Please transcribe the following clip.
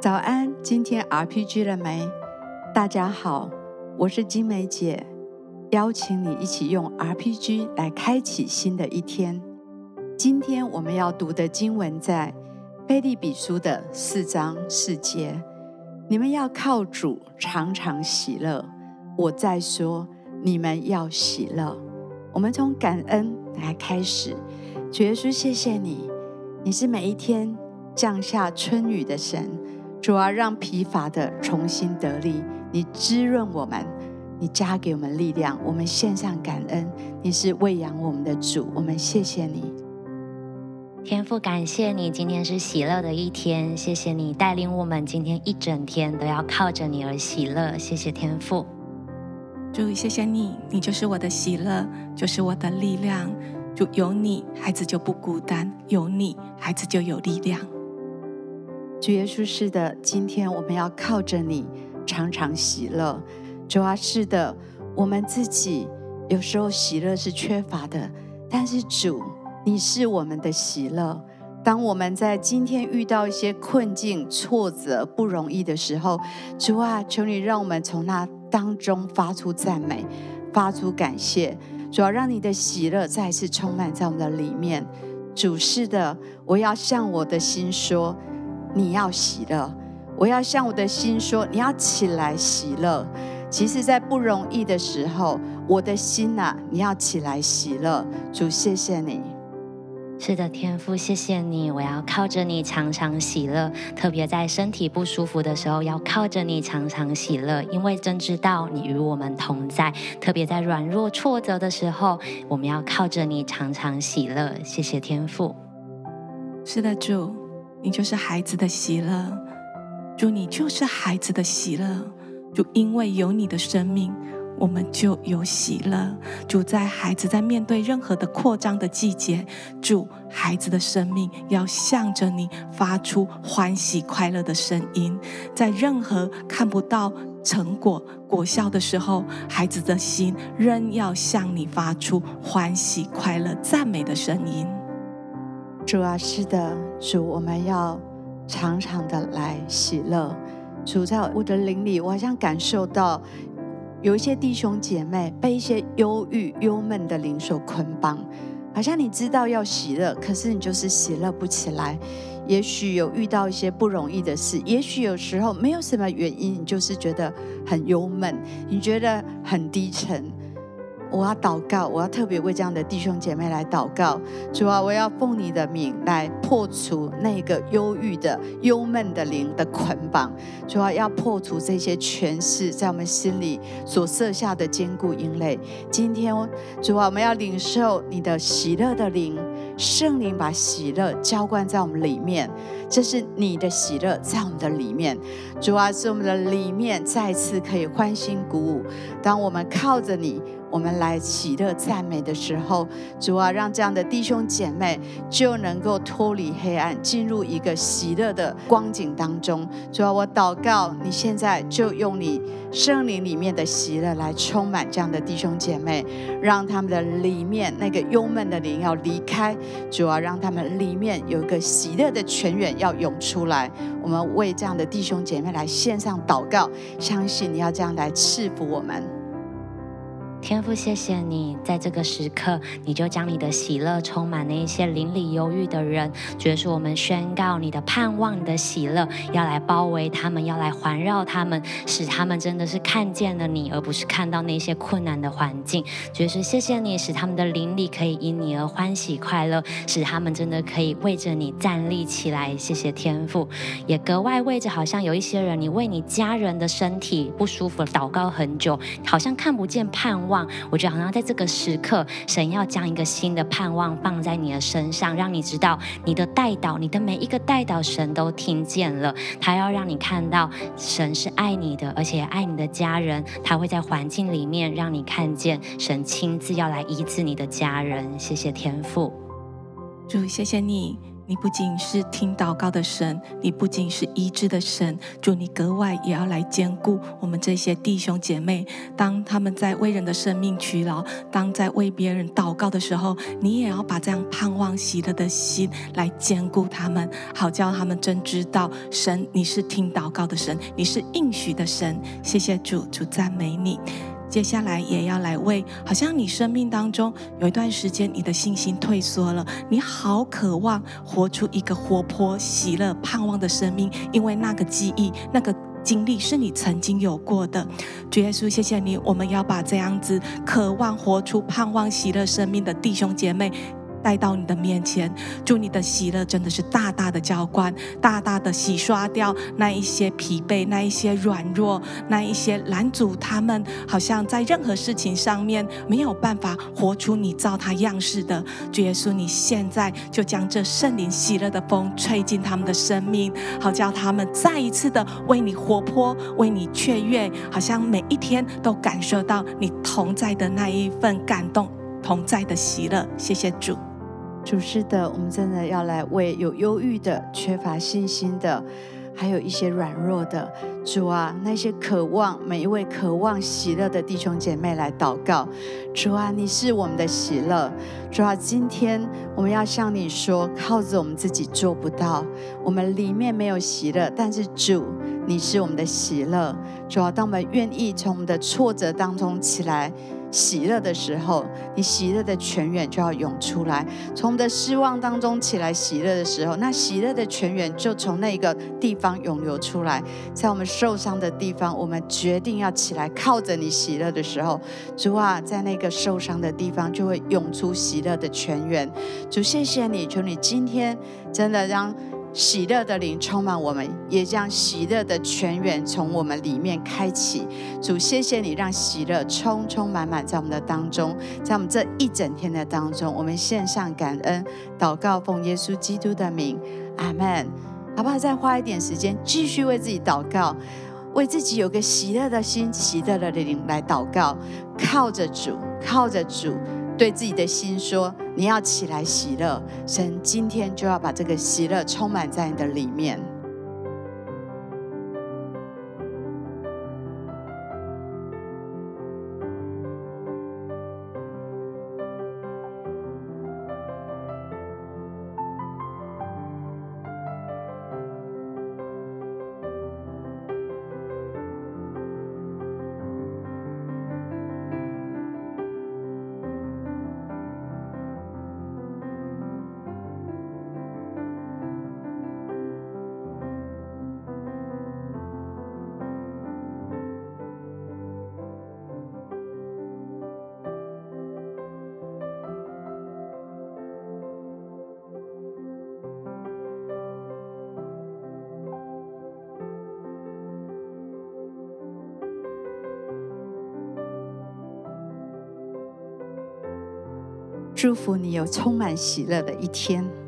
早安，今天 RPG 了没？大家好，我是金梅姐，邀请你一起用 RPG 来开启新的一天。今天我们要读的经文在贝利比书的四章四节，你们要靠主常常喜乐。我再说，你们要喜乐。我们从感恩来开始，主耶稣，谢谢你，你是每一天降下春雨的神。主啊，让疲乏的重新得力，你滋润我们，你加给我们力量，我们献上感恩。你是喂养我们的主，我们谢谢你，天父，感谢你，今天是喜乐的一天，谢谢你带领我们今天一整天都要靠着你而喜乐，谢谢天父。主，谢谢你，你就是我的喜乐，就是我的力量。主，有你，孩子就不孤单；有你，孩子就有力量。主耶稣，是的，今天我们要靠着你，常常喜乐。主啊，是的，我们自己有时候喜乐是缺乏的，但是主，你是我们的喜乐。当我们在今天遇到一些困境、挫折、不容易的时候，主啊，求你让我们从那当中发出赞美，发出感谢。主啊，让你的喜乐再次充满在我们的里面。主，是的，我要向我的心说。你要喜乐，我要向我的心说，你要起来喜乐。其实，在不容易的时候，我的心呐、啊，你要起来喜乐。主，谢谢你。是的，天父，谢谢你。我要靠着你常常喜乐，特别在身体不舒服的时候，要靠着你常常喜乐，因为真知道你与我们同在。特别在软弱挫折的时候，我们要靠着你常常喜乐。谢谢天父。是的，主。你就是孩子的喜乐，主，你就是孩子的喜乐，主，因为有你的生命，我们就有喜乐。主，在孩子在面对任何的扩张的季节，主，孩子的生命要向着你发出欢喜快乐的声音。在任何看不到成果果效的时候，孩子的心仍要向你发出欢喜快乐赞美的声音。主啊，是的，主，我们要常常的来喜乐。主，在我的灵里，我好像感受到有一些弟兄姐妹被一些忧郁、忧闷的灵所捆绑，好像你知道要喜乐，可是你就是喜乐不起来。也许有遇到一些不容易的事，也许有时候没有什么原因，你就是觉得很忧闷，你觉得很低沉。我要祷告，我要特别为这样的弟兄姐妹来祷告。主啊，我要奉你的名来破除那个忧郁的、忧闷的灵的捆绑。主啊，要破除这些权势在我们心里所设下的坚固营垒。今天，主啊，我们要领受你的喜乐的灵，圣灵把喜乐浇灌在我们里面。这是你的喜乐在我们的里面。主啊，使我们的里面再次可以欢欣鼓舞。当我们靠着你。我们来喜乐赞美的时候，主啊，让这样的弟兄姐妹就能够脱离黑暗，进入一个喜乐的光景当中。主啊，我祷告，你现在就用你圣灵里面的喜乐来充满这样的弟兄姐妹，让他们的里面那个幽闷的灵要离开。主啊，让他们里面有一个喜乐的泉源要涌出来。我们为这样的弟兄姐妹来献上祷告，相信你要这样来赐福我们。天父，谢谢你，在这个时刻，你就将你的喜乐充满那一些邻里忧郁的人。主耶稣，我们宣告你的盼望、你的喜乐要来包围他们，要来环绕他们，使他们真的是看见了你，而不是看到那些困难的环境。主耶稣，谢谢你，使他们的邻里可以因你而欢喜快乐，使他们真的可以为着你站立起来。谢谢天父，也格外为着好像有一些人，你为你家人的身体不舒服祷告很久，好像看不见盼望。望，我觉得好像在这个时刻，神要将一个新的盼望放在你的身上，让你知道你的代祷，你的每一个代祷，神都听见了。他要让你看到神是爱你的，而且爱你的家人。他会在环境里面让你看见神亲自要来医治你的家人。谢谢天父，主，谢谢你。你不仅是听祷告的神，你不仅是医治的神，主，你格外也要来兼顾我们这些弟兄姐妹。当他们在为人的生命劬劳，当在为别人祷告的时候，你也要把这样盼望喜乐的心来兼顾他们，好叫他们真知道神，你是听祷告的神，你是应许的神。谢谢主，主赞美你。接下来也要来为，好像你生命当中有一段时间你的信心退缩了，你好渴望活出一个活泼、喜乐、盼望的生命，因为那个记忆、那个经历是你曾经有过的。主耶稣，谢谢你，我们要把这样子渴望活出盼望、喜乐生命的弟兄姐妹。带到你的面前，祝你的喜乐真的是大大的浇灌，大大的洗刷掉那一些疲惫，那一些软弱，那一些拦阻他们，好像在任何事情上面没有办法活出你造他样式的。主耶稣，你现在就将这圣灵喜乐的风吹进他们的生命，好叫他们再一次的为你活泼，为你雀跃，好像每一天都感受到你同在的那一份感动，同在的喜乐。谢谢主。主是的，我们真的要来为有忧郁的、缺乏信心的，还有一些软弱的主啊，那些渴望每一位渴望喜乐的弟兄姐妹来祷告。主啊，你是我们的喜乐。主啊，今天我们要向你说，靠着我们自己做不到，我们里面没有喜乐，但是主，你是我们的喜乐。主啊，当我们愿意从我们的挫折当中起来。喜乐的时候，你喜乐的泉源就要涌出来；从我们的失望当中起来喜乐的时候，那喜乐的泉源就从那个地方涌流出来。在我们受伤的地方，我们决定要起来，靠着你喜乐的时候，主啊，在那个受伤的地方就会涌出喜乐的泉源。主，谢谢你，求你今天真的让。喜乐的灵充满我们，也将喜乐的泉源从我们里面开启。主，谢谢你让喜乐充充满满在我们的当中，在我们这一整天的当中，我们献上感恩，祷告奉耶稣基督的名，阿门。好不好？再花一点时间，继续为自己祷告，为自己有个喜乐的心、喜乐的灵来祷告，靠着主，靠着主。对自己的心说：“你要起来喜乐，神今天就要把这个喜乐充满在你的里面。”祝福你有充满喜乐的一天。